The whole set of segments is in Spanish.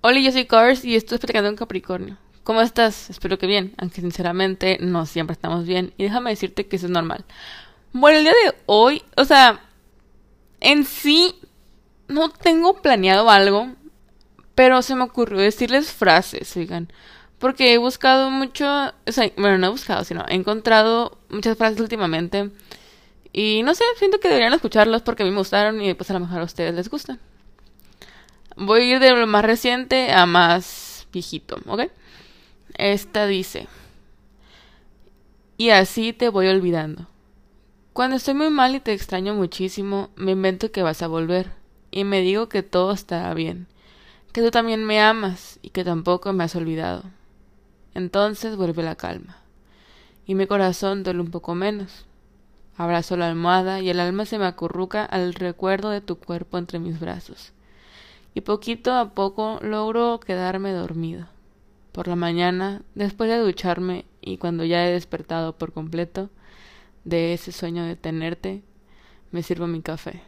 Hola, yo soy Cars y estoy platicando un Capricornio. ¿Cómo estás? Espero que bien, aunque sinceramente no siempre estamos bien. Y déjame decirte que eso es normal. Bueno, el día de hoy, o sea, en sí no tengo planeado algo, pero se me ocurrió decirles frases, oigan. Porque he buscado mucho, o sea, bueno, no he buscado, sino he encontrado muchas frases últimamente. Y no sé, siento que deberían escucharlas porque a mí me gustaron y pues a lo mejor a ustedes les gustan. Voy a ir de lo más reciente a más viejito, ¿ok? Esta dice, y así te voy olvidando. Cuando estoy muy mal y te extraño muchísimo, me invento que vas a volver, y me digo que todo estará bien, que tú también me amas y que tampoco me has olvidado. Entonces vuelve la calma, y mi corazón duele un poco menos. Abrazo la almohada y el alma se me acurruca al recuerdo de tu cuerpo entre mis brazos y poquito a poco logro quedarme dormido. Por la mañana, después de ducharme y cuando ya he despertado por completo de ese sueño de tenerte, me sirvo mi café.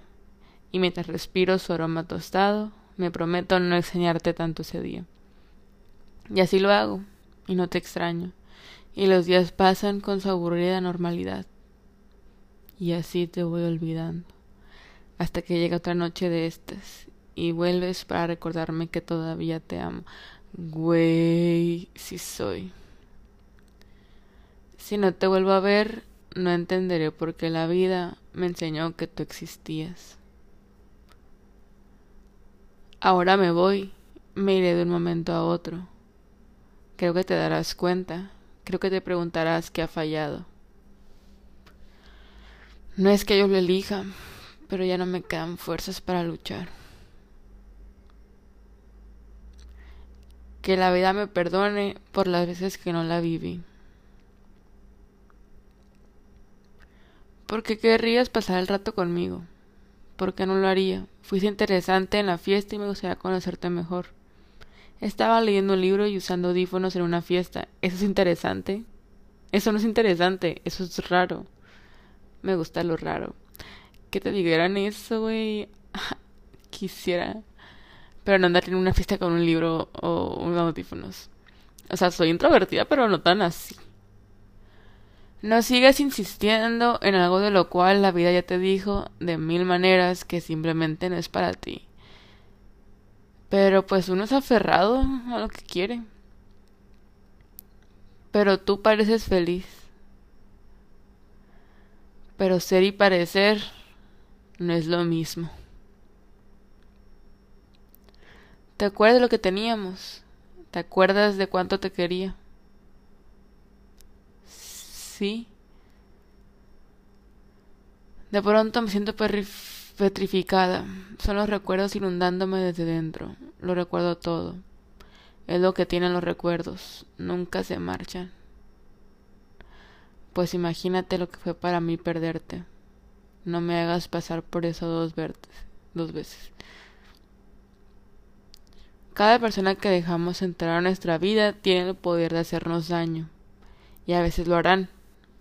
Y mientras respiro su aroma tostado, me prometo no enseñarte tanto ese día. Y así lo hago, y no te extraño. Y los días pasan con su aburrida normalidad. Y así te voy olvidando. Hasta que llega otra noche de estas y vuelves para recordarme que todavía te amo. Güey, sí soy. Si no te vuelvo a ver, no entenderé por qué la vida me enseñó que tú existías. Ahora me voy, me iré de un momento a otro. Creo que te darás cuenta, creo que te preguntarás qué ha fallado. No es que yo lo elija, pero ya no me quedan fuerzas para luchar. Que la vida me perdone por las veces que no la viví. ¿Por qué querrías pasar el rato conmigo? ¿Por qué no lo haría? Fuiste interesante en la fiesta y me gustaría conocerte mejor. Estaba leyendo un libro y usando audífonos en una fiesta. ¿Eso es interesante? Eso no es interesante, eso es raro. Me gusta lo raro. Que te dijeran eso, güey. Quisiera pero no andar en una fiesta con un libro o unos audífonos. O sea, soy introvertida, pero no tan así. No sigas insistiendo en algo de lo cual la vida ya te dijo de mil maneras que simplemente no es para ti. Pero pues uno es aferrado a lo que quiere. Pero tú pareces feliz. Pero ser y parecer no es lo mismo. ¿Te acuerdas de lo que teníamos? ¿Te acuerdas de cuánto te quería? Sí. De pronto me siento petrificada. Son los recuerdos inundándome desde dentro. Lo recuerdo todo. Es lo que tienen los recuerdos. Nunca se marchan. Pues imagínate lo que fue para mí perderte. No me hagas pasar por eso dos, dos veces. Cada persona que dejamos entrar a nuestra vida tiene el poder de hacernos daño. Y a veces lo harán,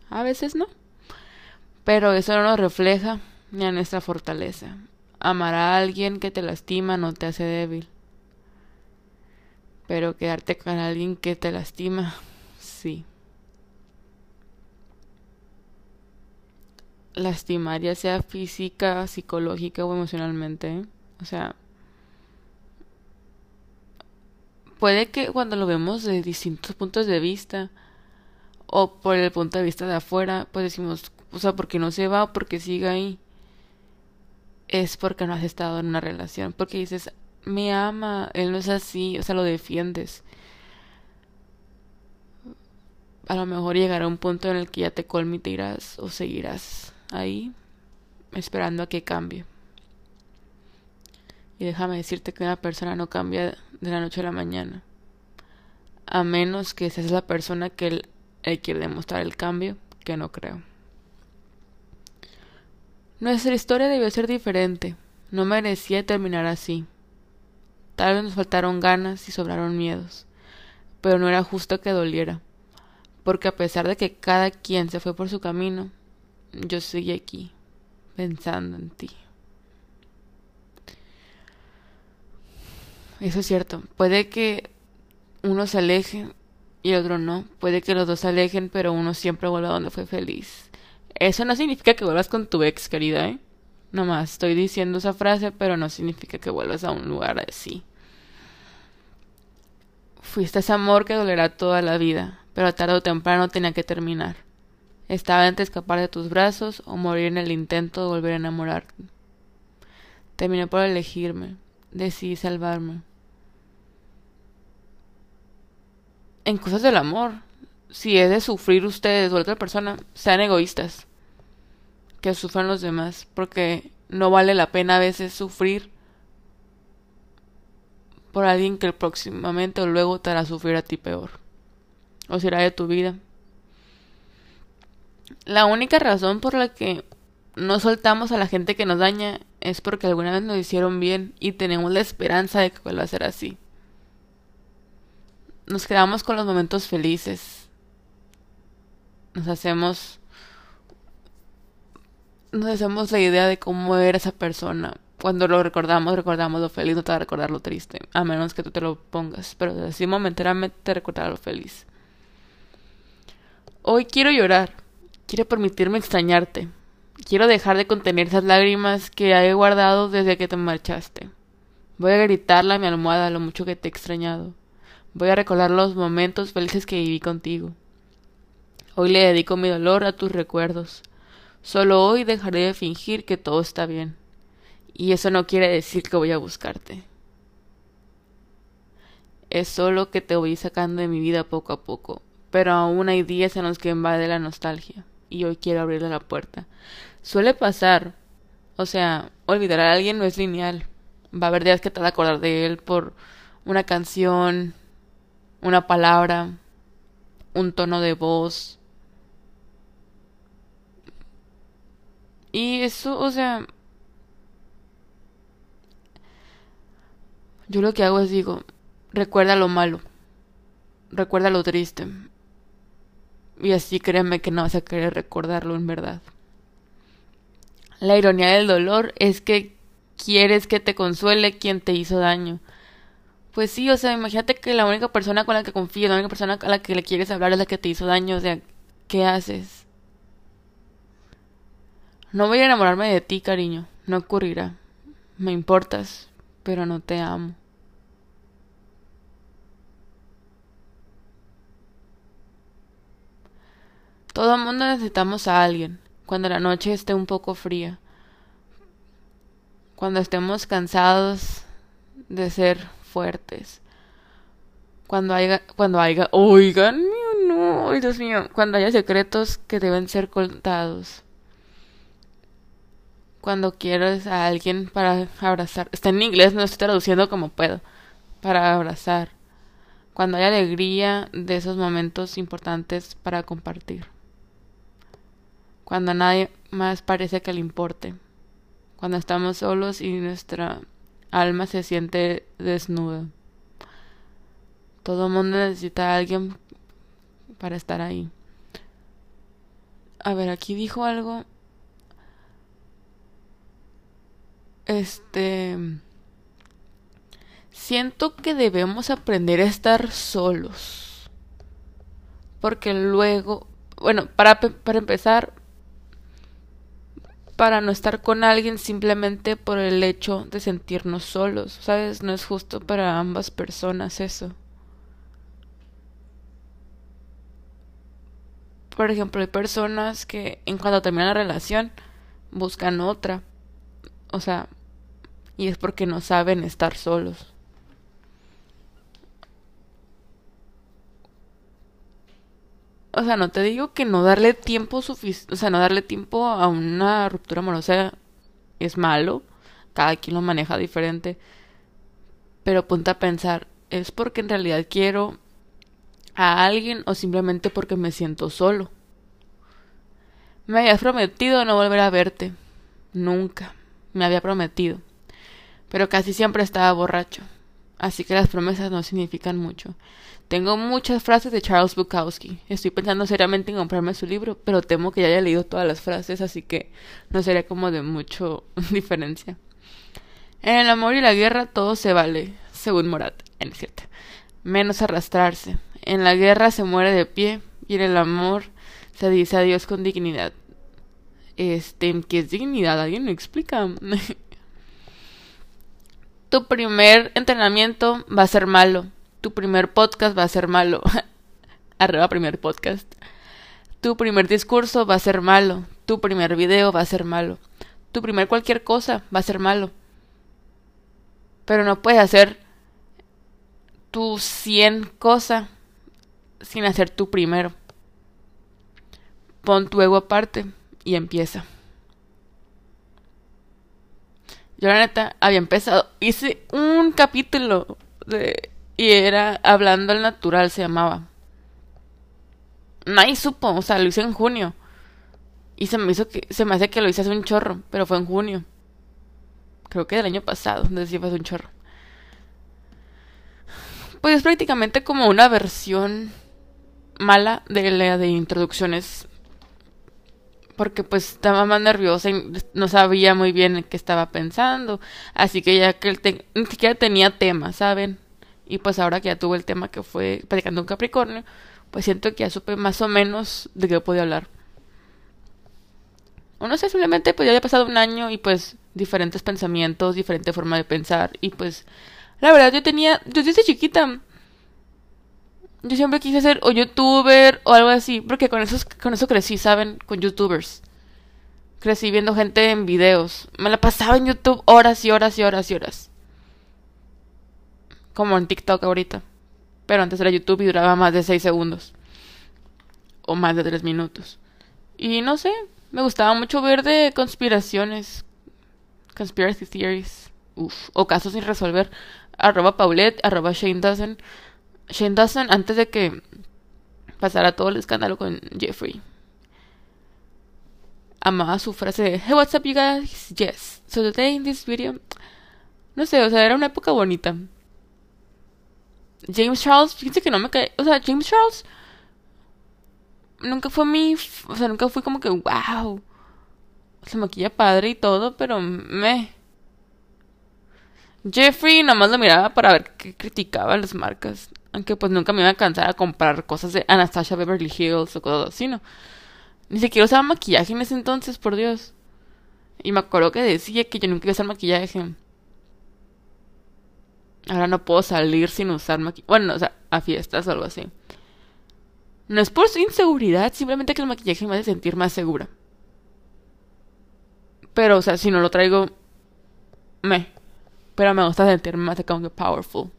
a veces no. Pero eso no nos refleja ni a nuestra fortaleza. Amar a alguien que te lastima no te hace débil. Pero quedarte con alguien que te lastima, sí. Lastimar ya sea física, psicológica o emocionalmente. ¿eh? O sea, puede que cuando lo vemos de distintos puntos de vista o por el punto de vista de afuera, pues decimos, o sea, porque no se va o porque sigue ahí, es porque no has estado en una relación, porque dices, me ama, él no es así, o sea, lo defiendes. A lo mejor llegará un punto en el que ya te colmitirás o seguirás ahí esperando a que cambie. Y déjame decirte que una persona no cambia de la noche a la mañana. A menos que seas la persona que él, quiere demostrar el cambio, que no creo. Nuestra historia debió ser diferente. No merecía terminar así. Tal vez nos faltaron ganas y sobraron miedos. Pero no era justo que doliera. Porque a pesar de que cada quien se fue por su camino, yo seguí aquí, pensando en ti. Eso es cierto. Puede que uno se aleje y el otro no. Puede que los dos se alejen, pero uno siempre vuelva donde fue feliz. Eso no significa que vuelvas con tu ex, querida, ¿eh? Nomás estoy diciendo esa frase, pero no significa que vuelvas a un lugar así. Fuiste ese amor que dolerá toda la vida, pero tarde o temprano tenía que terminar. Estaba entre escapar de tus brazos o morir en el intento de volver a enamorarte. Terminé por elegirme, decidí salvarme. En cosas del amor, si es de sufrir ustedes o otra persona, sean egoístas. Que sufran los demás, porque no vale la pena a veces sufrir por alguien que próximamente o luego te hará sufrir a ti peor. O será de tu vida. La única razón por la que no soltamos a la gente que nos daña es porque alguna vez nos hicieron bien y tenemos la esperanza de que vuelva a ser así. Nos quedamos con los momentos felices. Nos hacemos nos hacemos la idea de cómo era esa persona. Cuando lo recordamos, recordamos lo feliz, no te va a recordar lo triste, a menos que tú te lo pongas, pero así momentáneamente te recordará lo feliz. Hoy quiero llorar, quiero permitirme extrañarte, quiero dejar de contener esas lágrimas que he guardado desde que te marchaste. Voy a gritarle a mi almohada lo mucho que te he extrañado. Voy a recordar los momentos felices que viví contigo. Hoy le dedico mi dolor a tus recuerdos. Solo hoy dejaré de fingir que todo está bien. Y eso no quiere decir que voy a buscarte. Es solo que te voy sacando de mi vida poco a poco. Pero aún hay días en los que invade la nostalgia. Y hoy quiero abrirle la puerta. Suele pasar. O sea, olvidar a alguien no es lineal. Va a haber días que te vas a acordar de él por una canción, una palabra, un tono de voz. Y eso, o sea, Yo lo que hago es digo, recuerda lo malo, recuerda lo triste. Y así créeme que no vas a querer recordarlo en verdad. La ironía del dolor es que quieres que te consuele quien te hizo daño. Pues sí, o sea, imagínate que la única persona con la que confías, la única persona a la que le quieres hablar es la que te hizo daño. O sea, ¿qué haces? No voy a enamorarme de ti, cariño. No ocurrirá. Me importas, pero no te amo. Todo el mundo necesitamos a alguien cuando la noche esté un poco fría, cuando estemos cansados de ser fuertes, cuando haya, cuando haya, oigan, no, Dios mío, cuando haya secretos que deben ser contados. Cuando quieres a alguien para abrazar, está en inglés, no estoy traduciendo como puedo, para abrazar. Cuando hay alegría de esos momentos importantes para compartir cuando nadie más parece que le importe, cuando estamos solos y nuestra alma se siente desnuda. Todo mundo necesita a alguien para estar ahí. A ver, aquí dijo algo. Este... Siento que debemos aprender a estar solos. Porque luego... Bueno, para, para empezar, para no estar con alguien simplemente por el hecho de sentirnos solos, ¿sabes? No es justo para ambas personas eso. Por ejemplo, hay personas que en cuanto terminan la relación buscan otra. O sea, y es porque no saben estar solos. O sea, no te digo que no darle tiempo suficiente, o sea, no darle tiempo a una ruptura amorosa es malo, cada quien lo maneja diferente, pero ponte a pensar, ¿es porque en realidad quiero a alguien o simplemente porque me siento solo? Me habías prometido no volver a verte, nunca, me había prometido, pero casi siempre estaba borracho, así que las promesas no significan mucho. Tengo muchas frases de Charles Bukowski. Estoy pensando seriamente en comprarme su libro, pero temo que ya haya leído todas las frases, así que no sería como de mucho diferencia. En el amor y la guerra todo se vale. según Morat, en cierto. Menos arrastrarse. En la guerra se muere de pie y en el amor se dice adiós con dignidad. Este, ¿qué es dignidad? ¿Alguien me explica? tu primer entrenamiento va a ser malo. Tu primer podcast va a ser malo. Arriba primer podcast. Tu primer discurso va a ser malo. Tu primer video va a ser malo. Tu primer cualquier cosa va a ser malo. Pero no puedes hacer tu 100 cosa sin hacer tu primero. Pon tu ego aparte y empieza. Yo la neta había empezado, hice un capítulo de y era hablando al natural se llamaba. Nadie supo, o sea, lo hice en junio. Y se me hizo que se me hace que lo hice hace un chorro, pero fue en junio. Creo que del año pasado, sé si fue hace un chorro. Pues es prácticamente como una versión mala de la de introducciones porque pues estaba más nerviosa y no sabía muy bien qué estaba pensando. Así que ya que él ni siquiera tenía tema, ¿saben? Y pues ahora que ya tuve el tema que fue predicando un Capricornio, pues siento que ya supe más o menos de qué podía hablar. O no sé, simplemente pues ya había pasado un año y pues diferentes pensamientos, diferente forma de pensar. Y pues la verdad yo tenía, yo desde chiquita yo siempre quise ser o youtuber o algo así, porque con eso, con eso crecí, ¿saben? Con youtubers. Crecí viendo gente en videos. Me la pasaba en YouTube horas y horas y horas y horas. Como en TikTok ahorita. Pero antes era YouTube y duraba más de 6 segundos. O más de 3 minutos. Y no sé, me gustaba mucho ver de conspiraciones. Conspiracy theories. Uf. O casos sin resolver. Arroba Paulette, arroba Shane Dozen. Shane Dawson antes de que pasara todo el escándalo con Jeffrey. Amaba su frase de Hey, what's up, you guys? Yes. So today in this video. No sé, o sea, era una época bonita. James Charles, fíjense que no me cae. O sea, James Charles. Nunca fue mi. O sea, nunca fui como que, wow. Se maquilla padre y todo, pero me. Jeffrey nada más lo miraba para ver qué criticaba las marcas. Aunque pues nunca me iba a cansar a comprar cosas de Anastasia Beverly Hills o cosas así, ¿no? Ni siquiera usaba maquillaje en ese entonces, por Dios. Y me acuerdo que decía que yo nunca iba a usar maquillaje. Ahora no puedo salir sin usar maquillaje. Bueno, o sea, a fiestas o algo así. No es por su inseguridad, simplemente que el maquillaje me hace sentir más segura. Pero, o sea, si no lo traigo, me. Pero me gusta sentirme más como que powerful.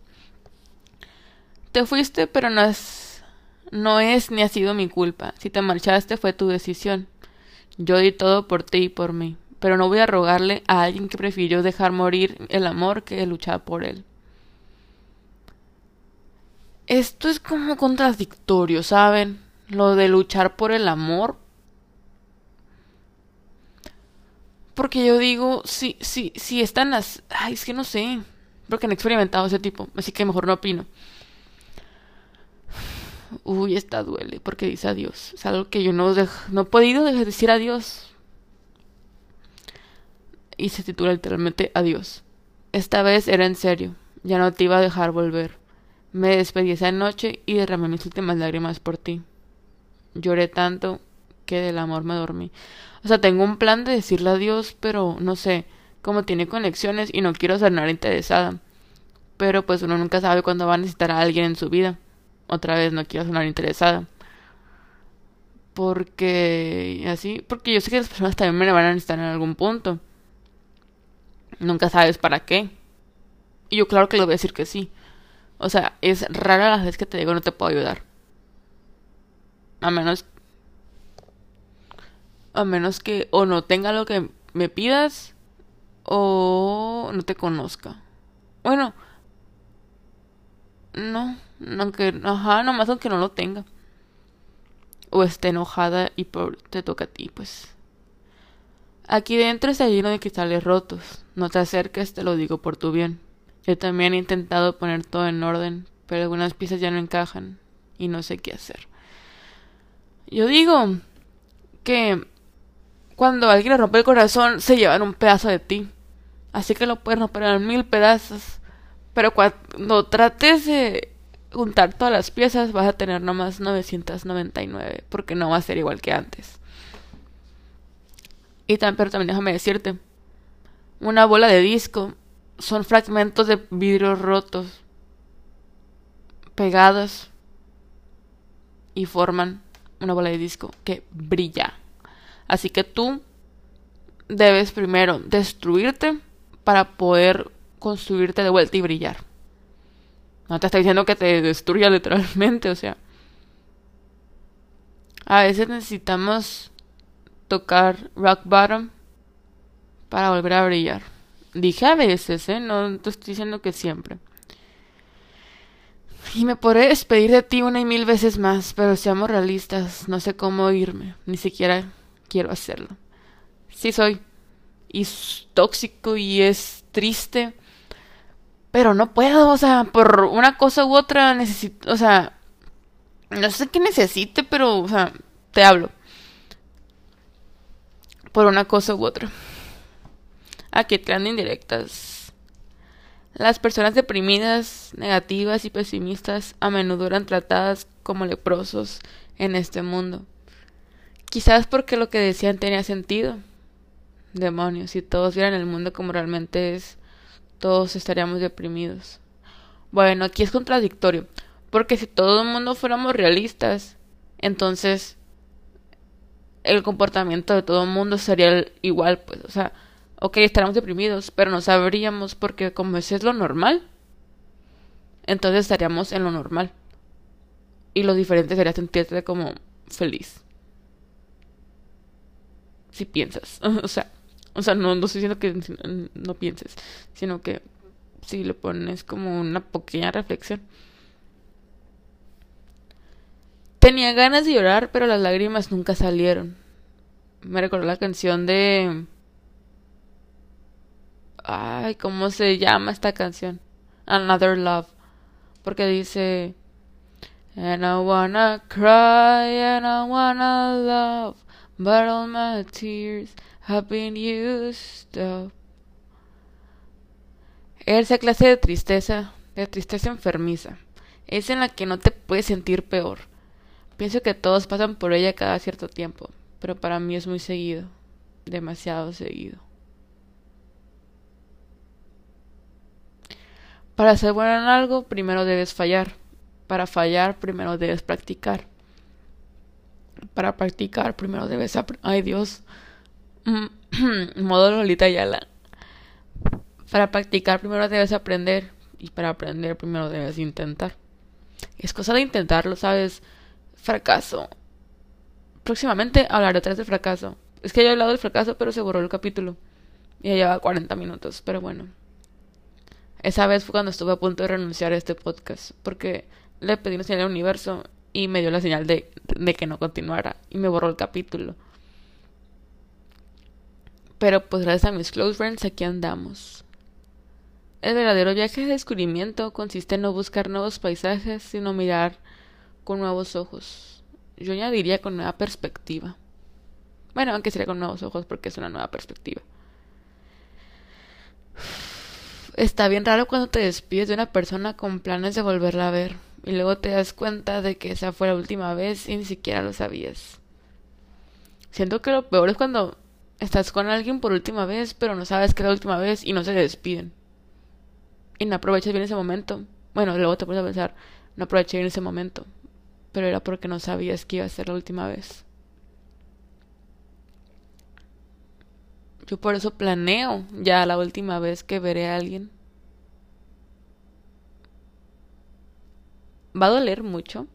Te fuiste, pero no es, no es ni ha sido mi culpa. Si te marchaste fue tu decisión. Yo di todo por ti y por mí, pero no voy a rogarle a alguien que prefirió dejar morir el amor que luchar por él. Esto es como contradictorio, ¿saben? Lo de luchar por el amor. Porque yo digo, si, si, si están las... Ay, es que no sé. Porque han experimentado ese tipo, así que mejor no opino. Uy, esta duele porque dice adiós. Es algo que yo no, no he podido decir adiós. Y se titula literalmente Adiós. Esta vez era en serio. Ya no te iba a dejar volver. Me despedí esa noche y derramé mis últimas lágrimas por ti. Lloré tanto que del amor me dormí. O sea, tengo un plan de decirle adiós, pero no sé, como tiene conexiones y no quiero ser nada interesada. Pero pues uno nunca sabe cuándo va a necesitar a alguien en su vida otra vez no quiero sonar interesada. Porque así, porque yo sé que las personas también me van a necesitar en algún punto. Nunca sabes para qué. Y yo claro que le voy a decir que sí. O sea, es rara la vez que te digo no te puedo ayudar. A menos a menos que o no tenga lo que me pidas o no te conozca. Bueno, no, aunque, ajá, nomás aunque no lo tenga. O esté enojada y por, te toca a ti, pues. Aquí dentro está lleno de cristales rotos. No te acerques, te lo digo por tu bien. Yo también he intentado poner todo en orden, pero algunas piezas ya no encajan y no sé qué hacer. Yo digo que cuando alguien rompe el corazón, se llevan un pedazo de ti. Así que lo puedes romper en mil pedazos Pero cuando trates de juntar todas las piezas vas a tener nomás 999 porque no va a ser igual que antes. Y también, pero también déjame decirte, una bola de disco son fragmentos de vidrio rotos pegados y forman una bola de disco que brilla. Así que tú debes primero destruirte para poder construirte de vuelta y brillar. No te está diciendo que te destruya literalmente, o sea. A veces necesitamos tocar rock bottom para volver a brillar. Dije a veces, ¿eh? No te estoy diciendo que siempre. Y me podré despedir de ti una y mil veces más, pero seamos realistas, no sé cómo irme, ni siquiera quiero hacerlo. Sí soy. Y es tóxico y es triste. Pero no puedo, o sea, por una cosa u otra necesito, o sea, no sé qué necesite, pero, o sea, te hablo por una cosa u otra. Aquí traen indirectas. Las personas deprimidas, negativas y pesimistas a menudo eran tratadas como leprosos en este mundo. Quizás porque lo que decían tenía sentido. Demonios, si todos vieran el mundo como realmente es, todos estaríamos deprimidos. Bueno, aquí es contradictorio, porque si todo el mundo fuéramos realistas, entonces el comportamiento de todo el mundo sería igual, pues, o sea, ok, estaríamos deprimidos, pero no sabríamos porque como ese es lo normal, entonces estaríamos en lo normal. Y lo diferente sería sentirte como feliz. Si piensas, o sea, o sea, no, no estoy diciendo que no pienses, sino que si le pones como una pequeña reflexión. Tenía ganas de llorar, pero las lágrimas nunca salieron. Me recordó la canción de... Ay, ¿cómo se llama esta canción? Another Love. Porque dice... And I wanna cry and I wanna love, but all my tears have been used. Esa clase de tristeza, de tristeza enfermiza, es en la que no te puedes sentir peor. Pienso que todos pasan por ella cada cierto tiempo, pero para mí es muy seguido, demasiado seguido. Para ser bueno en algo, primero debes fallar. Para fallar, primero debes practicar. Para practicar, primero debes. Ay Dios. Modo Lolita Yala. Para practicar, primero debes aprender. Y para aprender, primero debes intentar. Es cosa de intentarlo, ¿sabes? fracaso. Próximamente hablaré vez del fracaso. Es que ya he hablado del fracaso, pero se borró el capítulo. Y ya lleva 40 minutos, pero bueno. Esa vez fue cuando estuve a punto de renunciar a este podcast, porque le pedí una señal al universo y me dio la señal de, de que no continuara y me borró el capítulo. Pero pues gracias a mis close friends aquí andamos. El verdadero viaje de descubrimiento consiste en no buscar nuevos paisajes, sino mirar con nuevos ojos. Yo añadiría con nueva perspectiva. Bueno, aunque sería con nuevos ojos porque es una nueva perspectiva. Está bien raro cuando te despides de una persona con planes de volverla a ver y luego te das cuenta de que esa fue la última vez y ni siquiera lo sabías. Siento que lo peor es cuando estás con alguien por última vez, pero no sabes que es la última vez y no se despiden. Y no aprovechas bien ese momento. Bueno, luego te pones a pensar, no aproveché bien ese momento pero era porque no sabías que iba a ser la última vez. Yo por eso planeo ya la última vez que veré a alguien. Va a doler mucho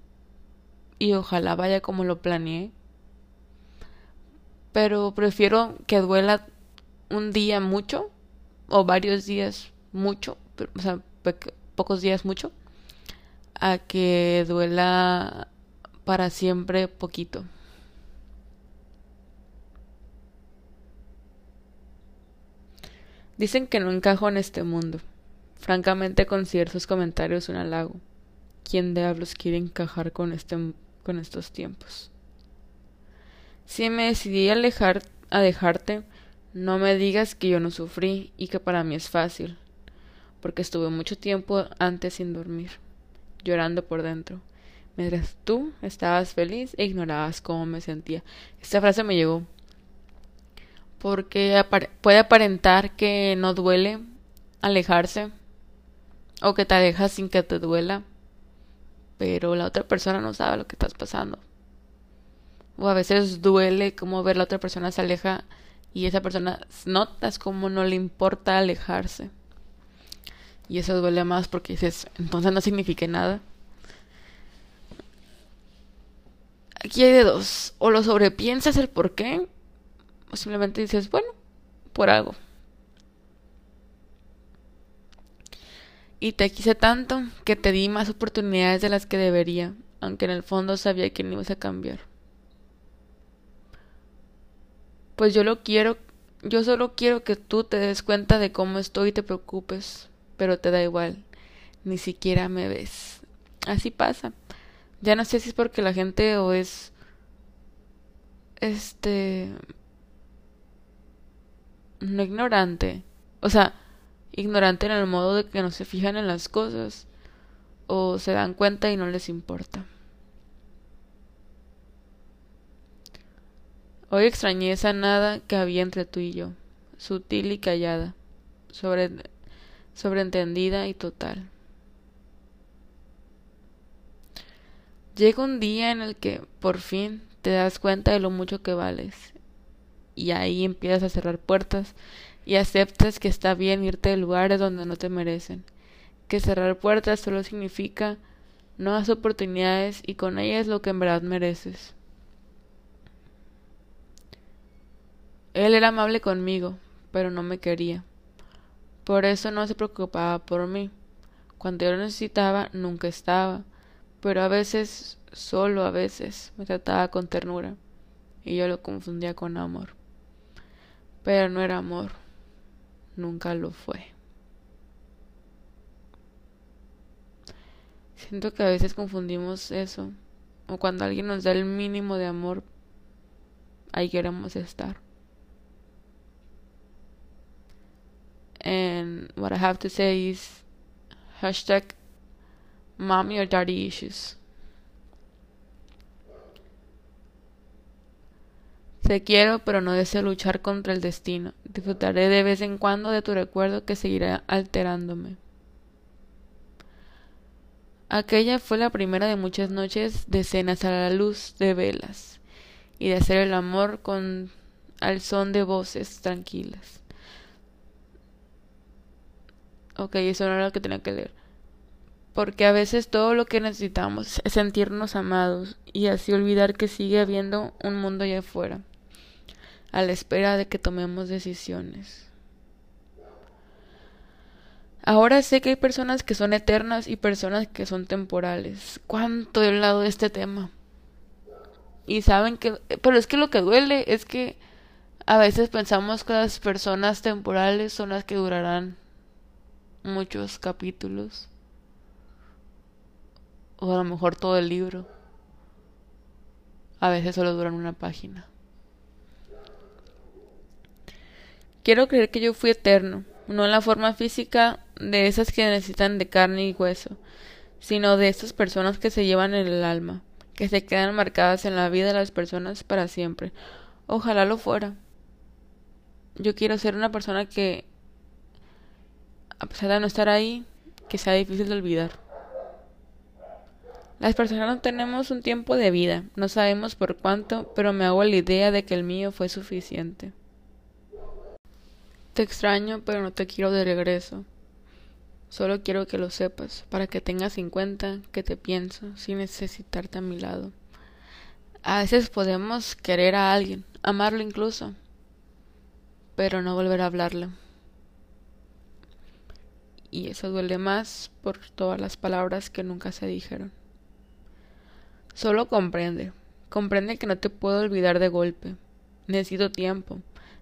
y ojalá vaya como lo planeé. Pero prefiero que duela un día mucho o varios días mucho, o sea, pocos días mucho a que duela para siempre poquito. Dicen que no encajo en este mundo. Francamente considero sus comentarios un halago. ¿Quién diablos quiere encajar con, este, con estos tiempos? Si me decidí a, alejar, a dejarte, no me digas que yo no sufrí y que para mí es fácil porque estuve mucho tiempo antes sin dormir, llorando por dentro, mientras tú estabas feliz e ignorabas cómo me sentía. Esta frase me llegó porque puede aparentar que no duele alejarse o que te alejas sin que te duela, pero la otra persona no sabe lo que estás pasando. O a veces duele como ver la otra persona se aleja y esa persona notas como no le importa alejarse. Y eso duele más porque dices, entonces no significa nada. Aquí hay de dos. O lo sobrepiensas el por qué, o simplemente dices, bueno, por algo. Y te quise tanto que te di más oportunidades de las que debería, aunque en el fondo sabía que no ibas a cambiar. Pues yo lo quiero, yo solo quiero que tú te des cuenta de cómo estoy y te preocupes, pero te da igual, ni siquiera me ves. Así pasa. Ya no sé si es porque la gente o es este no ignorante, o sea, ignorante en el modo de que no se fijan en las cosas o se dan cuenta y no les importa. Hoy extrañé esa nada que había entre tú y yo, sutil y callada, sobre, sobreentendida y total. Llega un día en el que, por fin, te das cuenta de lo mucho que vales, y ahí empiezas a cerrar puertas y aceptas que está bien irte de lugares donde no te merecen, que cerrar puertas solo significa nuevas oportunidades y con ellas lo que en verdad mereces. Él era amable conmigo, pero no me quería. Por eso no se preocupaba por mí. Cuando yo lo necesitaba, nunca estaba, pero a veces, solo a veces, me trataba con ternura, y yo lo confundía con amor. Pero no era amor, nunca lo fue. Siento que a veces confundimos eso, o cuando alguien nos da el mínimo de amor, ahí queremos estar. And what I have to say is hashtag mommy or daddy issues. Te quiero, pero no deseo luchar contra el destino. Disfrutaré de vez en cuando de tu recuerdo que seguirá alterándome. Aquella fue la primera de muchas noches de cenas a la luz de velas y de hacer el amor con al son de voces tranquilas. Ok, eso no era lo que tenía que leer. Porque a veces todo lo que necesitamos es sentirnos amados y así olvidar que sigue habiendo un mundo allá afuera, a la espera de que tomemos decisiones. Ahora sé que hay personas que son eternas y personas que son temporales. ¿Cuánto he hablado de este tema? Y saben que... Pero es que lo que duele es que a veces pensamos que las personas temporales son las que durarán muchos capítulos o a lo mejor todo el libro. A veces solo duran una página. Quiero creer que yo fui eterno, no en la forma física de esas que necesitan de carne y hueso, sino de esas personas que se llevan en el alma, que se quedan marcadas en la vida de las personas para siempre. Ojalá lo fuera. Yo quiero ser una persona que a pesar de no estar ahí, que sea difícil de olvidar. Las personas no tenemos un tiempo de vida, no sabemos por cuánto, pero me hago la idea de que el mío fue suficiente. Te extraño, pero no te quiero de regreso. Solo quiero que lo sepas, para que tengas en cuenta que te pienso sin necesitarte a mi lado. A veces podemos querer a alguien, amarlo incluso, pero no volver a hablarle y eso duele más por todas las palabras que nunca se dijeron. Solo comprende, comprende que no te puedo olvidar de golpe. Necesito tiempo,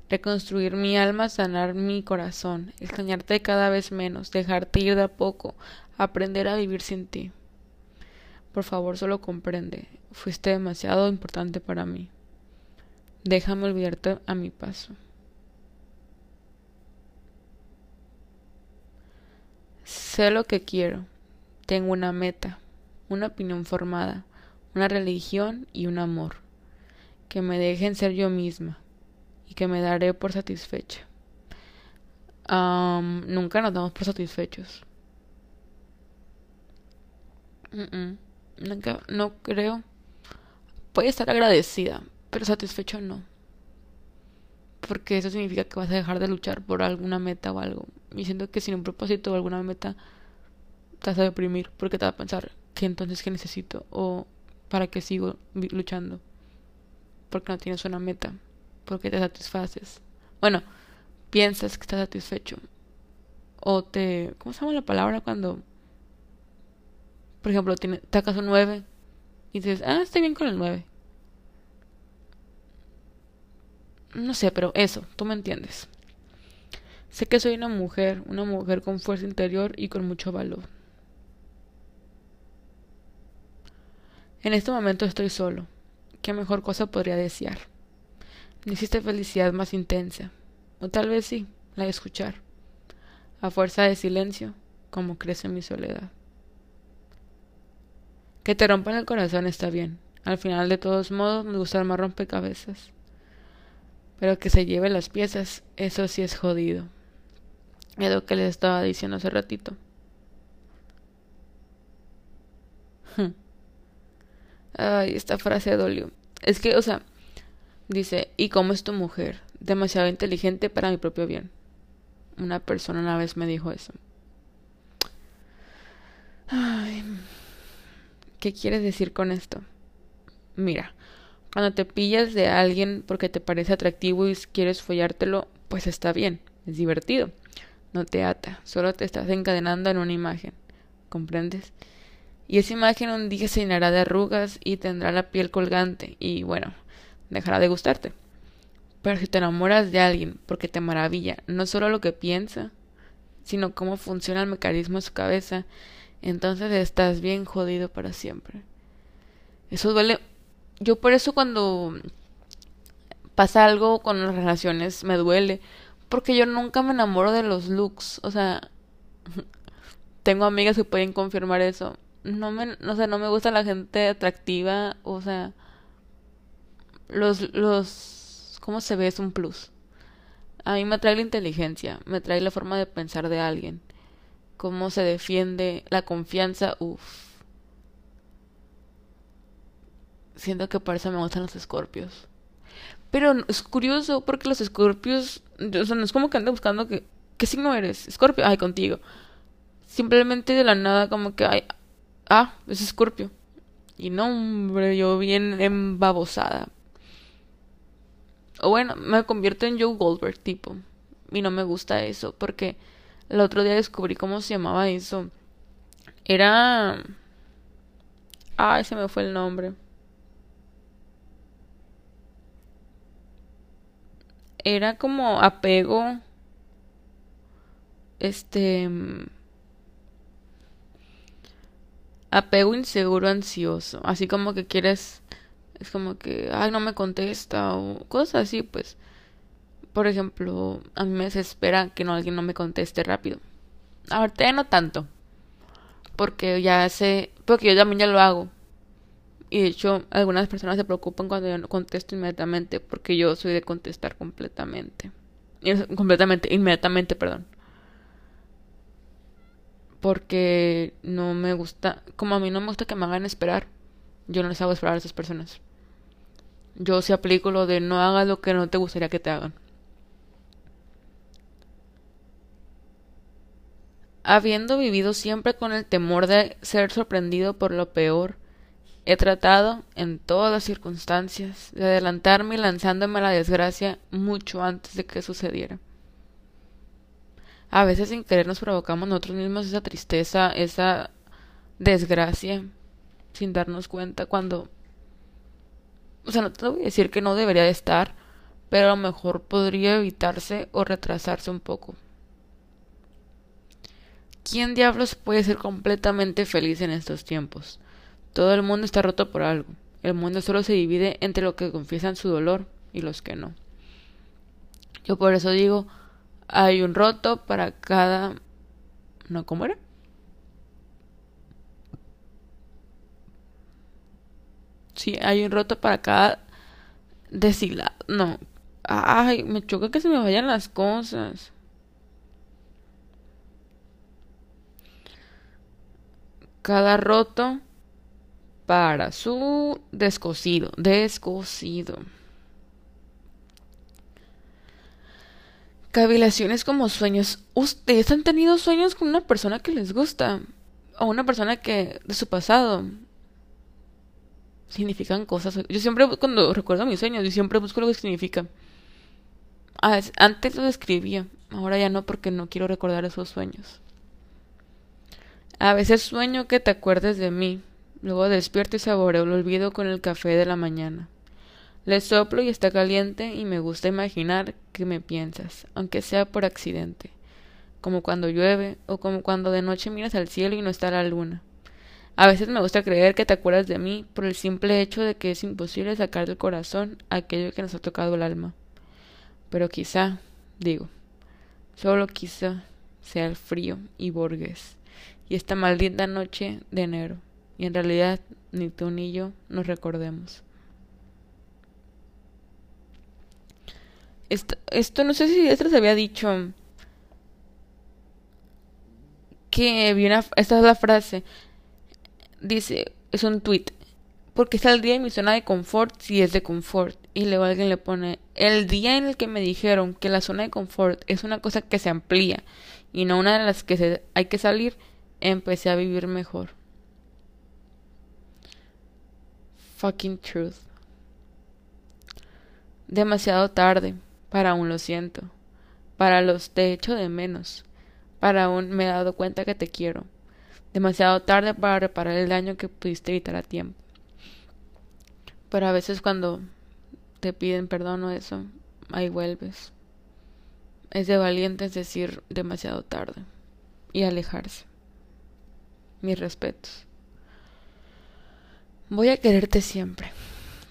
reconstruir mi alma, sanar mi corazón, extrañarte cada vez menos, dejarte ir de a poco, aprender a vivir sin ti. Por favor, solo comprende, fuiste demasiado importante para mí. Déjame olvidarte a mi paso. Sé lo que quiero. Tengo una meta, una opinión formada, una religión y un amor. Que me dejen ser yo misma y que me daré por satisfecha. nunca nos damos por satisfechos. Nunca, no creo. Puede estar agradecida, pero satisfecho no. Porque eso significa que vas a dejar de luchar por alguna meta o algo. Y siento que sin un propósito o alguna meta te vas a deprimir porque te vas a pensar que entonces qué necesito o para qué sigo luchando. Porque no tienes una meta, porque te satisfaces. Bueno, piensas que estás satisfecho. O te... ¿Cómo se llama la palabra cuando... Por ejemplo, tiene, sacas un 9 y dices, ah, estoy bien con el 9. No sé, pero eso, tú me entiendes. Sé que soy una mujer, una mujer con fuerza interior y con mucho valor. En este momento estoy solo. ¿Qué mejor cosa podría desear? Necesito felicidad más intensa. O tal vez sí, la de escuchar. A fuerza de silencio, como crece mi soledad. Que te rompan el corazón está bien. Al final, de todos modos, me gusta armar rompecabezas. Pero que se lleve las piezas, eso sí es jodido. Es lo que les estaba diciendo hace ratito. Ay, esta frase dolió. Es que, o sea, dice, ¿y cómo es tu mujer? Demasiado inteligente para mi propio bien. Una persona una vez me dijo eso. Ay, ¿Qué quieres decir con esto? Mira, cuando te pillas de alguien porque te parece atractivo y quieres follártelo, pues está bien, es divertido. No te ata, solo te estás encadenando en una imagen. ¿Comprendes? Y esa imagen un día se llenará de arrugas y tendrá la piel colgante y bueno, dejará de gustarte. Pero si te enamoras de alguien porque te maravilla no solo lo que piensa, sino cómo funciona el mecanismo de su cabeza entonces estás bien jodido para siempre. Eso duele. Yo por eso cuando pasa algo con las relaciones me duele. Porque yo nunca me enamoro de los looks. O sea, tengo amigas que pueden confirmar eso. No me, o sea, no me gusta la gente atractiva. O sea, los, los, ¿cómo se ve? Es un plus. A mí me trae la inteligencia, me trae la forma de pensar de alguien cómo se defiende la confianza, uff. Siento que por eso me gustan los escorpios. Pero es curioso porque los escorpios, o sea, no es como que ande buscando que, ¿qué signo eres? Escorpio, ay, contigo. Simplemente de la nada como que, ay, ah, es escorpio. Y no, hombre, yo bien embabosada. O bueno, me convierto en Joe Goldberg tipo. Y no me gusta eso porque el otro día descubrí cómo se llamaba eso. Era... Ay, se me fue el nombre. Era como apego. Este... Apego inseguro ansioso. Así como que quieres... Es como que, ay, no me contesta o cosas así, pues por ejemplo, a mí me desespera que no alguien no me conteste rápido. Ahorita no tanto. Porque ya sé, porque yo también ya lo hago. Y de hecho, algunas personas se preocupan cuando yo no contesto inmediatamente, porque yo soy de contestar completamente. Completamente, inmediatamente, perdón. Porque no me gusta, como a mí no me gusta que me hagan esperar, yo no les hago esperar a esas personas. Yo sí aplico lo de no hagas lo que no te gustaría que te hagan. Habiendo vivido siempre con el temor de ser sorprendido por lo peor, he tratado, en todas las circunstancias, de adelantarme lanzándome a la desgracia mucho antes de que sucediera. A veces sin querer nos provocamos nosotros mismos esa tristeza, esa desgracia, sin darnos cuenta cuando... O sea, no te voy a decir que no debería de estar, pero a lo mejor podría evitarse o retrasarse un poco. ¿Quién diablos puede ser completamente feliz en estos tiempos? Todo el mundo está roto por algo. El mundo solo se divide entre los que confiesan su dolor y los que no. Yo por eso digo, hay un roto para cada... ¿No? ¿Cómo era? Sí, hay un roto para cada deshilado. No. Ay, me choca que se me vayan las cosas. Cada roto para su descosido. Descosido. Cavilaciones como sueños. ¿Ustedes han tenido sueños con una persona que les gusta? O una persona que de su pasado significan cosas. Yo siempre, cuando recuerdo mis sueños, yo siempre busco lo que significa. Ah, antes lo escribía, ahora ya no porque no quiero recordar esos sueños. A veces sueño que te acuerdes de mí, luego despierto y saboreo el olvido con el café de la mañana. Le soplo y está caliente y me gusta imaginar que me piensas, aunque sea por accidente, como cuando llueve o como cuando de noche miras al cielo y no está la luna. A veces me gusta creer que te acuerdas de mí por el simple hecho de que es imposible sacar del corazón aquello que nos ha tocado el alma. Pero quizá, digo, solo quizá sea el frío y Borges y esta maldita noche de enero, y en realidad ni tú ni yo nos recordemos. Esto, no sé si esto se había dicho que vi una, esta es la frase, dice, es un tweet, porque día en mi zona de confort si es de confort. Y luego alguien le pone, el día en el que me dijeron que la zona de confort es una cosa que se amplía y no una de las que se, hay que salir, empecé a vivir mejor. Fucking truth. Demasiado tarde. Para aún lo siento. Para los te echo de menos. Para aún me he dado cuenta que te quiero. Demasiado tarde para reparar el daño que pudiste evitar a tiempo. Pero a veces cuando te piden perdón o eso, ahí vuelves. Es de valientes decir demasiado tarde y alejarse. Mis respetos. Voy a quererte siempre.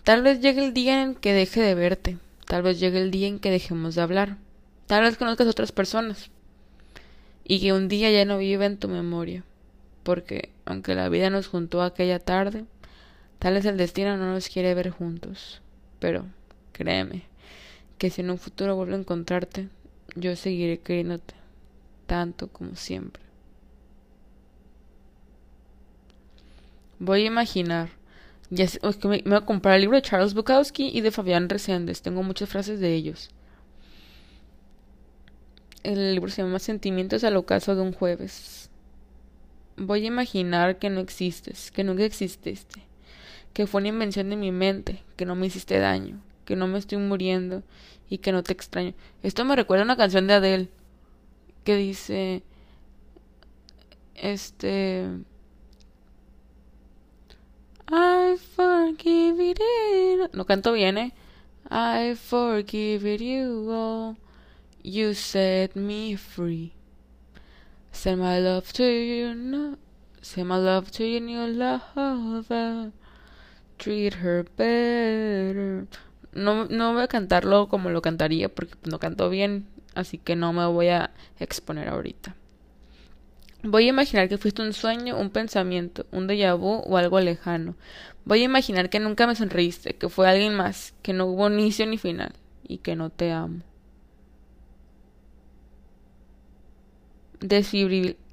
Tal vez llegue el día en que deje de verte. Tal vez llegue el día en que dejemos de hablar. Tal vez conozcas otras personas. Y que un día ya no viva en tu memoria. Porque, aunque la vida nos juntó aquella tarde, tal vez el destino no nos quiere ver juntos. Pero, créeme, que si en un futuro vuelvo a encontrarte, yo seguiré queriéndote tanto como siempre. Voy a imaginar ya es que me, voy a comprar el libro de Charles Bukowski y de Fabián Reséndez. Tengo muchas frases de ellos. El libro se llama Sentimientos al ocaso de un jueves. Voy a imaginar que no existes, que nunca exististe, que fue una invención de mi mente, que no me hiciste daño, que no me estoy muriendo y que no te extraño. Esto me recuerda a una canción de Adele que dice este I forgive it. No canto bien, eh. I forgive it you all. You set me free. Send my love to you. No. Send my love to your new lover. Treat her better. No, no voy a cantarlo como lo cantaría porque no canto bien, así que no me voy a exponer ahorita. Voy a imaginar que fuiste un sueño, un pensamiento, un déjà vu o algo lejano. Voy a imaginar que nunca me sonreíste, que fue alguien más, que no hubo inicio ni final y que no te amo.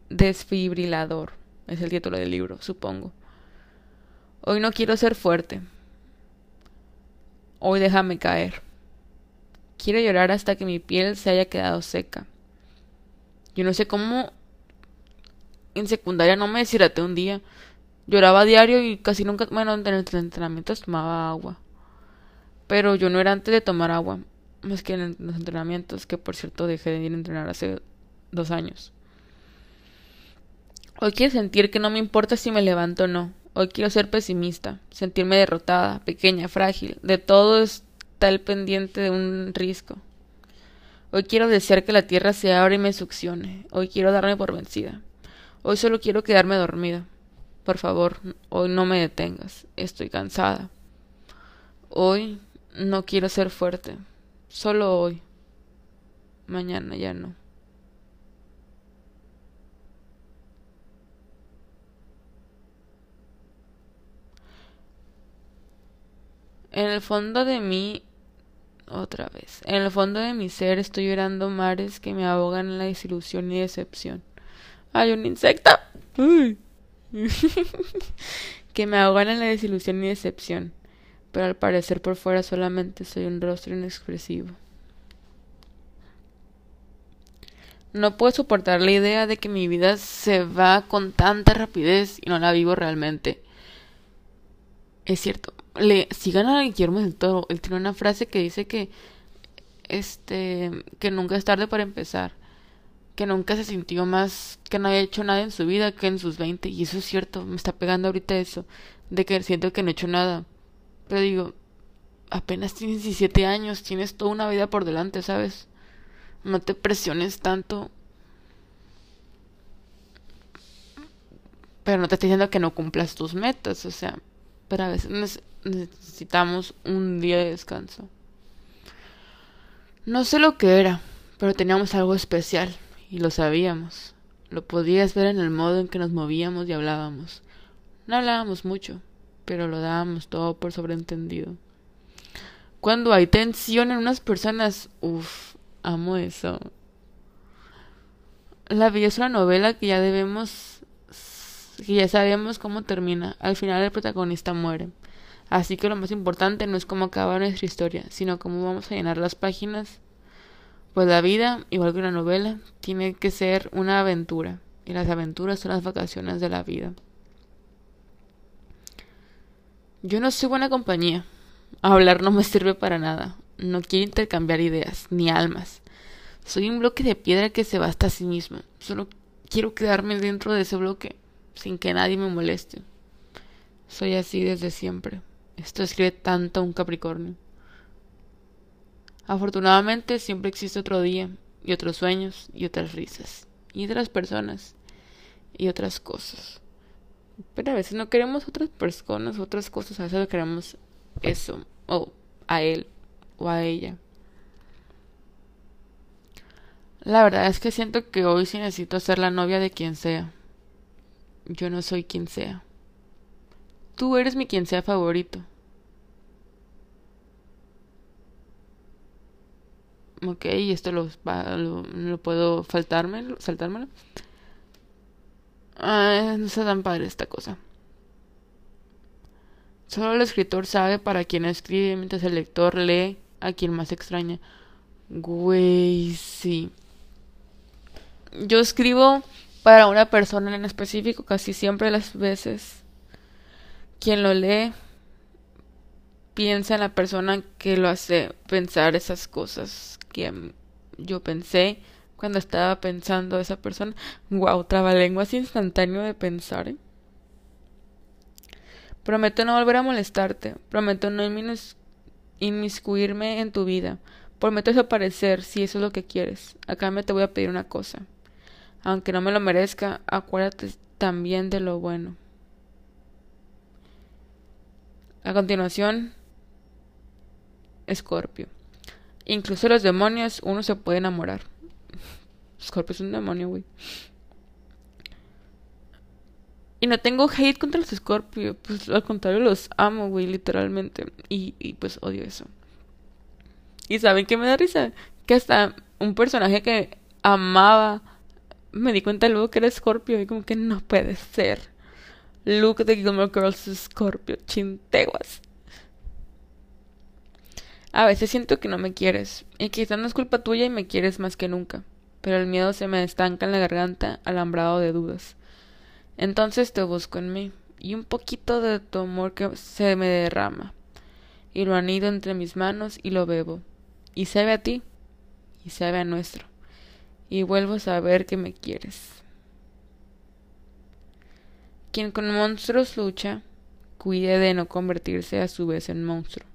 desfibrilador es el título del libro, supongo. Hoy no quiero ser fuerte. Hoy déjame caer. Quiero llorar hasta que mi piel se haya quedado seca. Yo no sé cómo en secundaria no me deshidraté un día. Lloraba diario y casi nunca, bueno, en el entrenamiento tomaba agua. Pero yo no era antes de tomar agua, más que en los entrenamientos, que por cierto dejé de ir a entrenar hace dos años. Hoy quiero sentir que no me importa si me levanto o no. Hoy quiero ser pesimista, sentirme derrotada, pequeña, frágil. De todo está el pendiente de un risco. Hoy quiero desear que la tierra se abra y me succione. Hoy quiero darme por vencida. Hoy solo quiero quedarme dormida. Por favor, hoy no me detengas. Estoy cansada. Hoy no quiero ser fuerte. Solo hoy. Mañana ya no. En el fondo de mí, otra vez, en el fondo de mi ser estoy llorando mares que me ahogan en la desilusión y decepción. Hay un insecto. que me ahogan en la desilusión y decepción. Pero al parecer por fuera solamente soy un rostro inexpresivo. No puedo soportar la idea de que mi vida se va con tanta rapidez y no la vivo realmente. Es cierto, le sigan a Guillermo del Toro. Él tiene una frase que dice que este que nunca es tarde para empezar, que nunca se sintió más que no había hecho nada en su vida que en sus 20 y eso es cierto, me está pegando ahorita eso de que siento que no he hecho nada. Pero digo, apenas tienes 17 años, tienes toda una vida por delante, ¿sabes? No te presiones tanto. Pero no te estoy diciendo que no cumplas tus metas, o sea, pero a veces necesitamos un día de descanso. No sé lo que era, pero teníamos algo especial y lo sabíamos. Lo podías ver en el modo en que nos movíamos y hablábamos. No hablábamos mucho, pero lo dábamos todo por sobreentendido. Cuando hay tensión en unas personas, uff, amo eso. La vida es una novela que ya debemos, que ya sabemos cómo termina. Al final el protagonista muere. Así que lo más importante no es cómo acaba nuestra historia, sino cómo vamos a llenar las páginas. Pues la vida, igual que una novela, tiene que ser una aventura. Y las aventuras son las vacaciones de la vida. Yo no soy buena compañía. Hablar no me sirve para nada. No quiero intercambiar ideas, ni almas. Soy un bloque de piedra que se basta a sí mismo. Solo quiero quedarme dentro de ese bloque, sin que nadie me moleste. Soy así desde siempre. Esto escribe tanto a un Capricornio. Afortunadamente siempre existe otro día, y otros sueños, y otras risas, y otras personas, y otras cosas. Pero a veces no queremos otras personas, otras cosas, a veces queremos eso, o a él, o a ella. La verdad es que siento que hoy sí necesito ser la novia de quien sea. Yo no soy quien sea. Tú eres mi quien sea favorito. Ok, esto lo, lo, puedo faltarme, saltármelo. No está tan padre esta cosa. Solo el escritor sabe para quién escribe, mientras el lector lee a quien más extraña. Güey, sí. Yo escribo para una persona en específico casi siempre las veces. Quien lo lee piensa en la persona que lo hace pensar esas cosas que yo pensé cuando estaba pensando esa persona. Wow, trabalenguas instantáneo de pensar. ¿eh? Prometo no volver a molestarte. Prometo no inmiscuirme en tu vida. Prometo desaparecer si eso es lo que quieres. Acá me te voy a pedir una cosa. Aunque no me lo merezca, acuérdate también de lo bueno. A continuación, Escorpio. Incluso los demonios uno se puede enamorar. Scorpio es un demonio, güey. Y no tengo hate contra los Scorpio. Pues al contrario, los amo, güey, literalmente. Y, pues odio eso. Y ¿saben qué me da risa? Que hasta un personaje que amaba me di cuenta luego que era Scorpio y como que no puede ser. Look the Gilmore Girls Scorpio, chinteguas. A veces siento que no me quieres, y quizás no es culpa tuya y me quieres más que nunca, pero el miedo se me estanca en la garganta, alambrado de dudas. Entonces te busco en mí, y un poquito de tu amor que se me derrama, y lo anido entre mis manos y lo bebo, y sabe a ti, y sabe a nuestro y vuelvo a saber que me quieres. Quien con monstruos lucha, cuide de no convertirse a su vez en monstruo.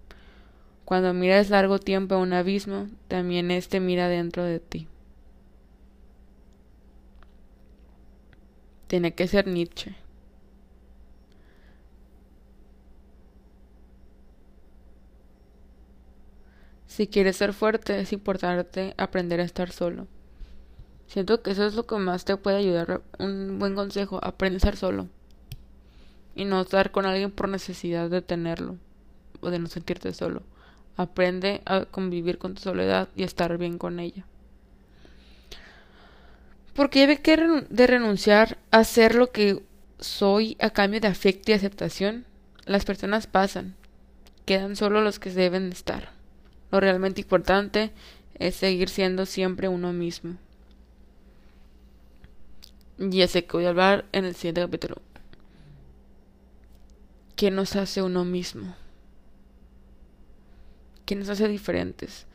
Cuando miras largo tiempo a un abismo, también éste mira dentro de ti. Tiene que ser Nietzsche. Si quieres ser fuerte, es importante aprender a estar solo. Siento que eso es lo que más te puede ayudar. Un buen consejo, aprende a ser solo. Y no estar con alguien por necesidad de tenerlo. o de no sentirte solo. Aprende a convivir con tu soledad y a estar bien con ella. Porque debe que de renunciar a ser lo que soy a cambio de afecto y aceptación. Las personas pasan, quedan solo los que deben estar. Lo realmente importante es seguir siendo siempre uno mismo. Ya sé que voy a hablar en el siguiente capítulo. ¿Qué nos hace uno mismo? ¿Qué nos hace diferentes?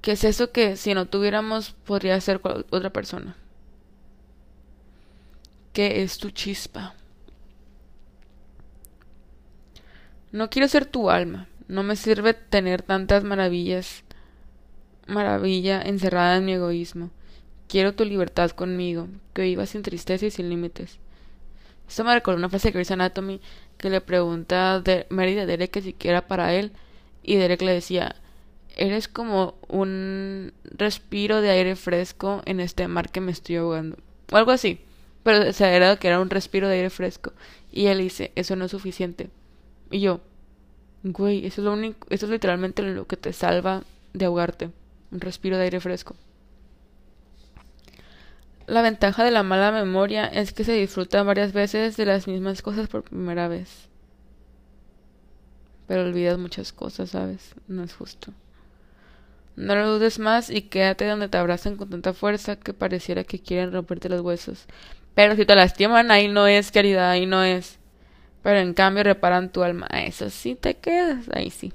¿Qué es eso que si no tuviéramos podría ser otra persona? ¿Qué es tu chispa? No quiero ser tu alma. No me sirve tener tantas maravillas, maravilla encerrada en mi egoísmo. Quiero tu libertad conmigo, que vivas sin tristeza y sin límites. Esto me recordó una frase de Grey's Anatomy que le pregunta a Mary de Derek que si quiera para él y Derek le decía eres como un respiro de aire fresco en este mar que me estoy ahogando o algo así. Pero se era que era un respiro de aire fresco. Y él dice eso no es suficiente y yo güey eso es lo único eso es literalmente lo que te salva de ahogarte un respiro de aire fresco la ventaja de la mala memoria es que se disfruta varias veces de las mismas cosas por primera vez. Pero olvidas muchas cosas, ¿sabes? No es justo. No lo dudes más y quédate donde te abrazan con tanta fuerza que pareciera que quieren romperte los huesos. Pero si te lastiman, ahí no es, caridad, ahí no es. Pero en cambio reparan tu alma. Eso sí te quedas, ahí sí.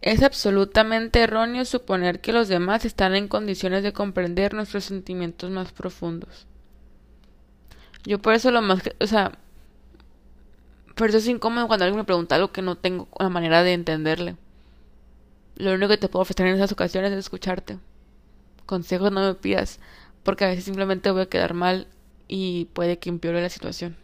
Es absolutamente erróneo suponer que los demás están en condiciones de comprender nuestros sentimientos más profundos. Yo por eso lo más o sea, por eso es incómodo cuando alguien me pregunta algo que no tengo la manera de entenderle. Lo único que te puedo ofrecer en esas ocasiones es escucharte. Consejos no me pidas, porque a veces simplemente voy a quedar mal y puede que empeore la situación.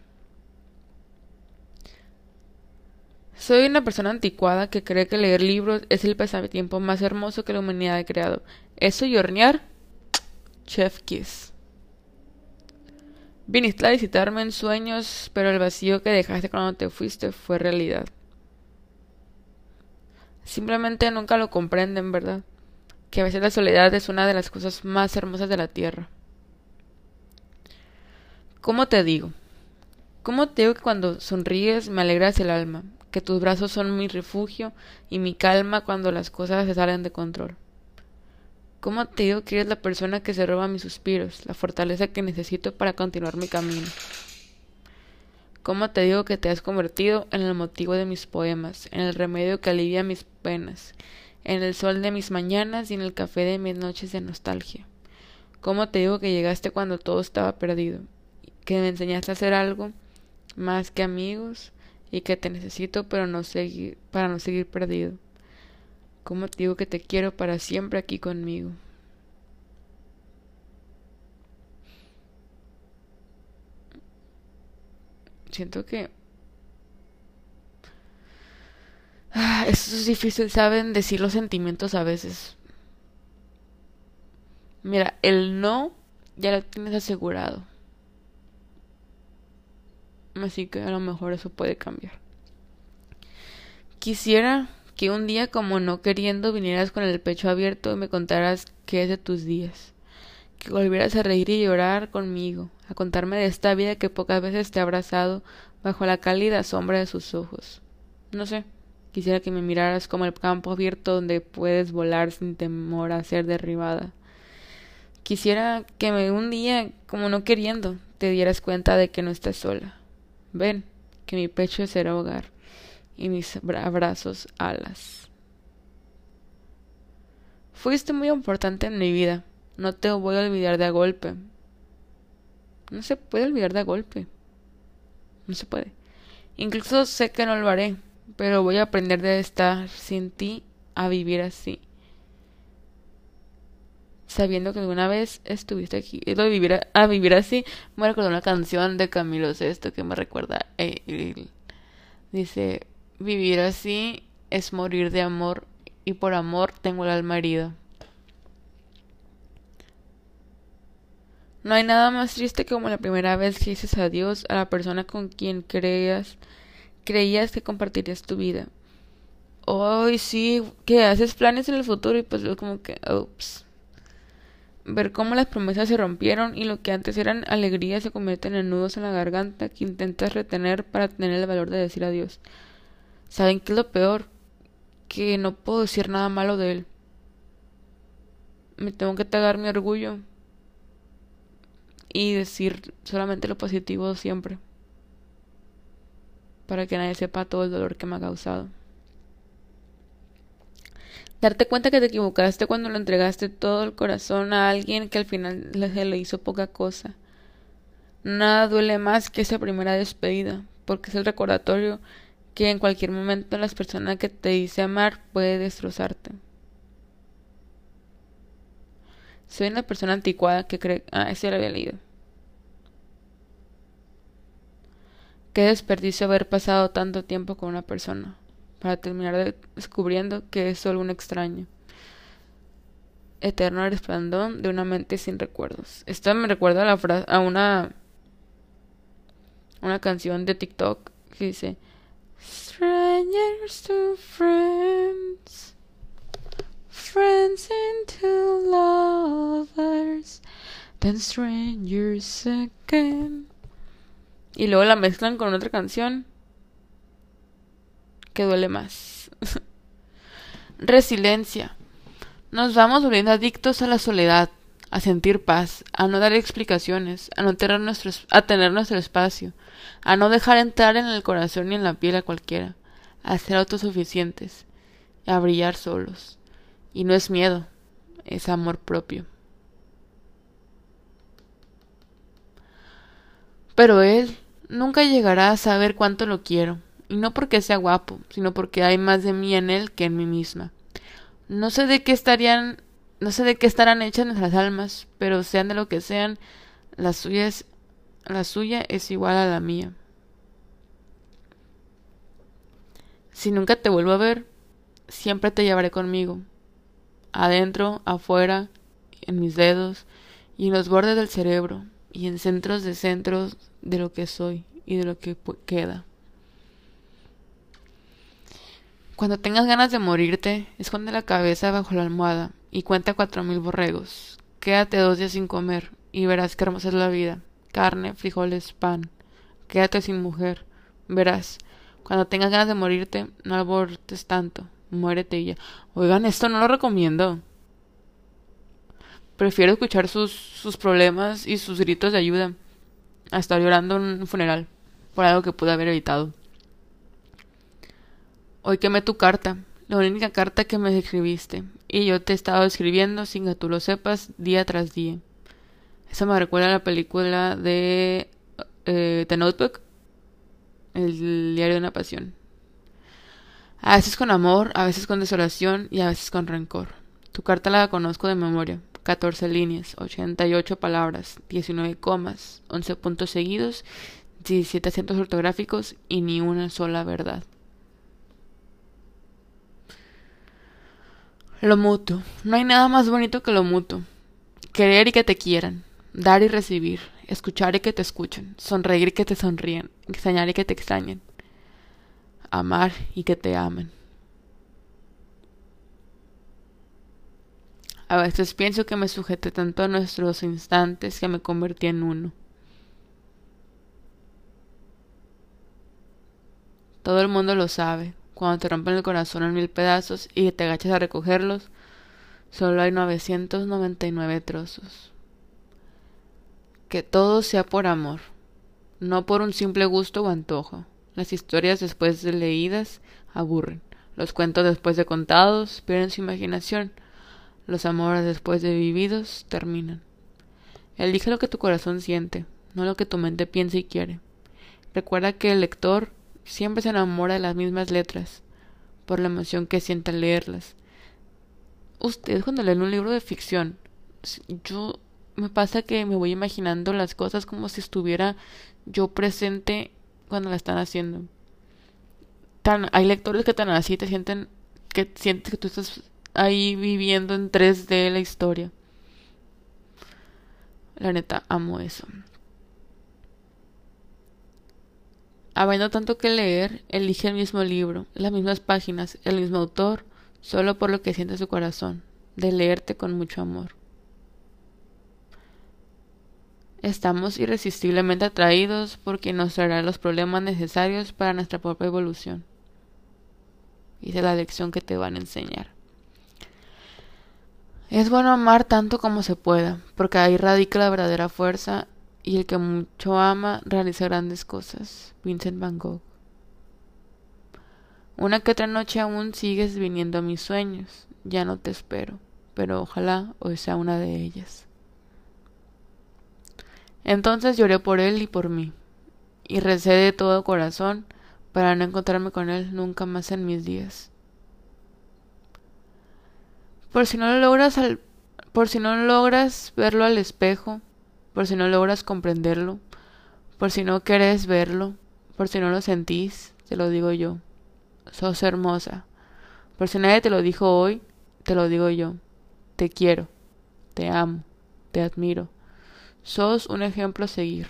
Soy una persona anticuada que cree que leer libros es el pasatiempo más hermoso que la humanidad ha creado. Eso y hornear, chef kiss. Viniste a visitarme en sueños, pero el vacío que dejaste cuando te fuiste fue realidad. Simplemente nunca lo comprenden, ¿verdad? Que a veces la soledad es una de las cosas más hermosas de la tierra. ¿Cómo te digo? ¿Cómo te digo que cuando sonríes me alegras el alma? que tus brazos son mi refugio y mi calma cuando las cosas se salen de control. ¿Cómo te digo que eres la persona que se roba mis suspiros, la fortaleza que necesito para continuar mi camino? ¿Cómo te digo que te has convertido en el motivo de mis poemas, en el remedio que alivia mis penas, en el sol de mis mañanas y en el café de mis noches de nostalgia? ¿Cómo te digo que llegaste cuando todo estaba perdido, que me enseñaste a hacer algo más que amigos, y que te necesito para no seguir perdido. ¿Cómo te digo que te quiero para siempre aquí conmigo? Siento que ah, eso es difícil, saben decir los sentimientos a veces. Mira, el no ya lo tienes asegurado. Así que a lo mejor eso puede cambiar. Quisiera que un día como no queriendo vinieras con el pecho abierto y me contaras qué es de tus días. Que volvieras a reír y llorar conmigo, a contarme de esta vida que pocas veces te ha abrazado bajo la cálida sombra de sus ojos. No sé, quisiera que me miraras como el campo abierto donde puedes volar sin temor a ser derribada. Quisiera que me un día, como no queriendo, te dieras cuenta de que no estás sola Ven, que mi pecho será hogar y mis abrazos alas. Fuiste muy importante en mi vida. No te voy a olvidar de a golpe. No se puede olvidar de a golpe. No se puede. Incluso sé que no lo haré, pero voy a aprender de estar sin ti a vivir así sabiendo que alguna vez estuviste aquí. Lo de vivir a, vivir así, me recuerda una canción de Camilo Sesto que me recuerda. Dice, vivir así es morir de amor y por amor tengo el alma herida. No hay nada más triste como la primera vez que dices adiós a la persona con quien creías creías que compartirías tu vida. Hoy sí, que haces planes en el futuro y pues luego como que, ups. Ver cómo las promesas se rompieron y lo que antes eran alegrías se convierten en nudos en la garganta que intentas retener para tener el valor de decir adiós. ¿Saben qué es lo peor? Que no puedo decir nada malo de él. Me tengo que tagar mi orgullo y decir solamente lo positivo siempre para que nadie sepa todo el dolor que me ha causado. Darte cuenta que te equivocaste cuando lo entregaste todo el corazón a alguien que al final se le hizo poca cosa. Nada duele más que esa primera despedida, porque es el recordatorio que en cualquier momento la persona que te dice amar puede destrozarte. Soy una persona anticuada que cree... Ah, ese lo había leído. Qué desperdicio haber pasado tanto tiempo con una persona para terminar descubriendo que es solo un extraño. Eterno resplandor de una mente sin recuerdos. Esto me recuerda a, la a una una canción de TikTok que dice Strangers to friends, friends into lovers, then strangers again. Y luego la mezclan con otra canción que duele más. Resiliencia. Nos vamos volviendo adictos a la soledad, a sentir paz, a no dar explicaciones, a no tener nuestro, a tener nuestro espacio, a no dejar entrar en el corazón ni en la piel a cualquiera, a ser autosuficientes, a brillar solos. Y no es miedo, es amor propio. Pero él nunca llegará a saber cuánto lo quiero, y no porque sea guapo, sino porque hay más de mí en él que en mí misma. No sé de qué estarían, no sé de qué estarán hechas nuestras almas, pero sean de lo que sean, la suya es, la suya es igual a la mía. Si nunca te vuelvo a ver, siempre te llevaré conmigo, adentro, afuera, en mis dedos y en los bordes del cerebro y en centros de centros de lo que soy y de lo que queda. Cuando tengas ganas de morirte, esconde la cabeza bajo la almohada y cuenta cuatro mil borregos. Quédate dos días sin comer y verás qué hermosa es la vida. Carne, frijoles, pan. Quédate sin mujer. Verás, cuando tengas ganas de morirte, no abortes tanto. Muérete y ya. Oigan, esto no lo recomiendo. Prefiero escuchar sus, sus problemas y sus gritos de ayuda a llorando en un funeral por algo que pude haber evitado. Hoy quemé tu carta, la única carta que me escribiste, y yo te he estado escribiendo sin que tú lo sepas día tras día. Eso me recuerda a la película de eh, The Notebook, el diario de una pasión. A veces con amor, a veces con desolación y a veces con rencor. Tu carta la conozco de memoria, 14 líneas, 88 palabras, 19 comas, 11 puntos seguidos, 17 acentos ortográficos y ni una sola verdad. Lo mutuo. No hay nada más bonito que lo mutuo. Querer y que te quieran. Dar y recibir. Escuchar y que te escuchen. Sonreír y que te sonríen. Extrañar y que te extrañen. Amar y que te amen. A veces pienso que me sujeté tanto a nuestros instantes que me convertí en uno. Todo el mundo lo sabe. Cuando te rompen el corazón en mil pedazos y te agachas a recogerlos, solo hay 999 trozos. Que todo sea por amor, no por un simple gusto o antojo. Las historias después de leídas aburren. Los cuentos después de contados pierden su imaginación. Los amores después de vividos terminan. Elige lo que tu corazón siente, no lo que tu mente piensa y quiere. Recuerda que el lector siempre se enamora de las mismas letras, por la emoción que siente al leerlas. Ustedes cuando leen un libro de ficción, yo me pasa que me voy imaginando las cosas como si estuviera yo presente cuando la están haciendo. Tan, hay lectores que tan así te sienten que sientes que tú estás ahí viviendo en 3D la historia. La neta, amo eso. habiendo tanto que leer, elige el mismo libro, las mismas páginas, el mismo autor, solo por lo que siente su corazón, de leerte con mucho amor. Estamos irresistiblemente atraídos por quien nos traerá los problemas necesarios para nuestra propia evolución. Y es la lección que te van a enseñar. Es bueno amar tanto como se pueda, porque ahí radica la verdadera fuerza y el que mucho ama realiza grandes cosas. Vincent Van Gogh. Una que otra noche aún sigues viniendo a mis sueños. Ya no te espero, pero ojalá hoy sea una de ellas. Entonces lloré por él y por mí, y recé de todo corazón para no encontrarme con él nunca más en mis días. Por si no logras al, por si no logras verlo al espejo, por si no logras comprenderlo, por si no querés verlo, por si no lo sentís, te lo digo yo. Sos hermosa. Por si nadie te lo dijo hoy, te lo digo yo. Te quiero, te amo, te admiro. Sos un ejemplo a seguir.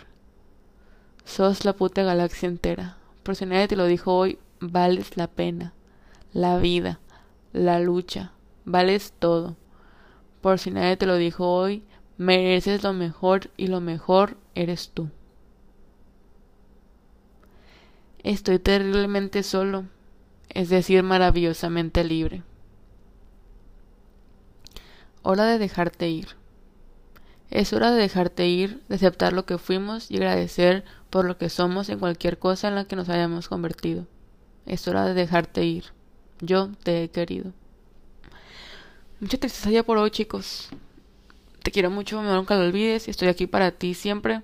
Sos la puta galaxia entera. Por si nadie te lo dijo hoy, vales la pena, la vida, la lucha, vales todo. Por si nadie te lo dijo hoy, Mereces lo mejor y lo mejor eres tú. Estoy terriblemente solo, es decir, maravillosamente libre. Hora de dejarte ir. Es hora de dejarte ir, de aceptar lo que fuimos y agradecer por lo que somos en cualquier cosa en la que nos hayamos convertido. Es hora de dejarte ir. Yo te he querido. Mucha tristeza ya por hoy, chicos. Te quiero mucho, nunca lo olvides. Estoy aquí para ti siempre.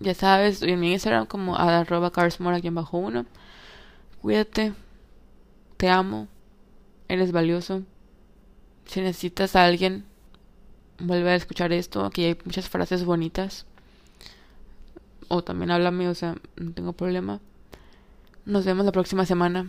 Ya sabes, estoy en mi Instagram como arroba aquí bajo uno. Cuídate. Te amo. Eres valioso. Si necesitas a alguien, vuelve a escuchar esto. Aquí hay muchas frases bonitas. O también háblame, o sea, no tengo problema. Nos vemos la próxima semana.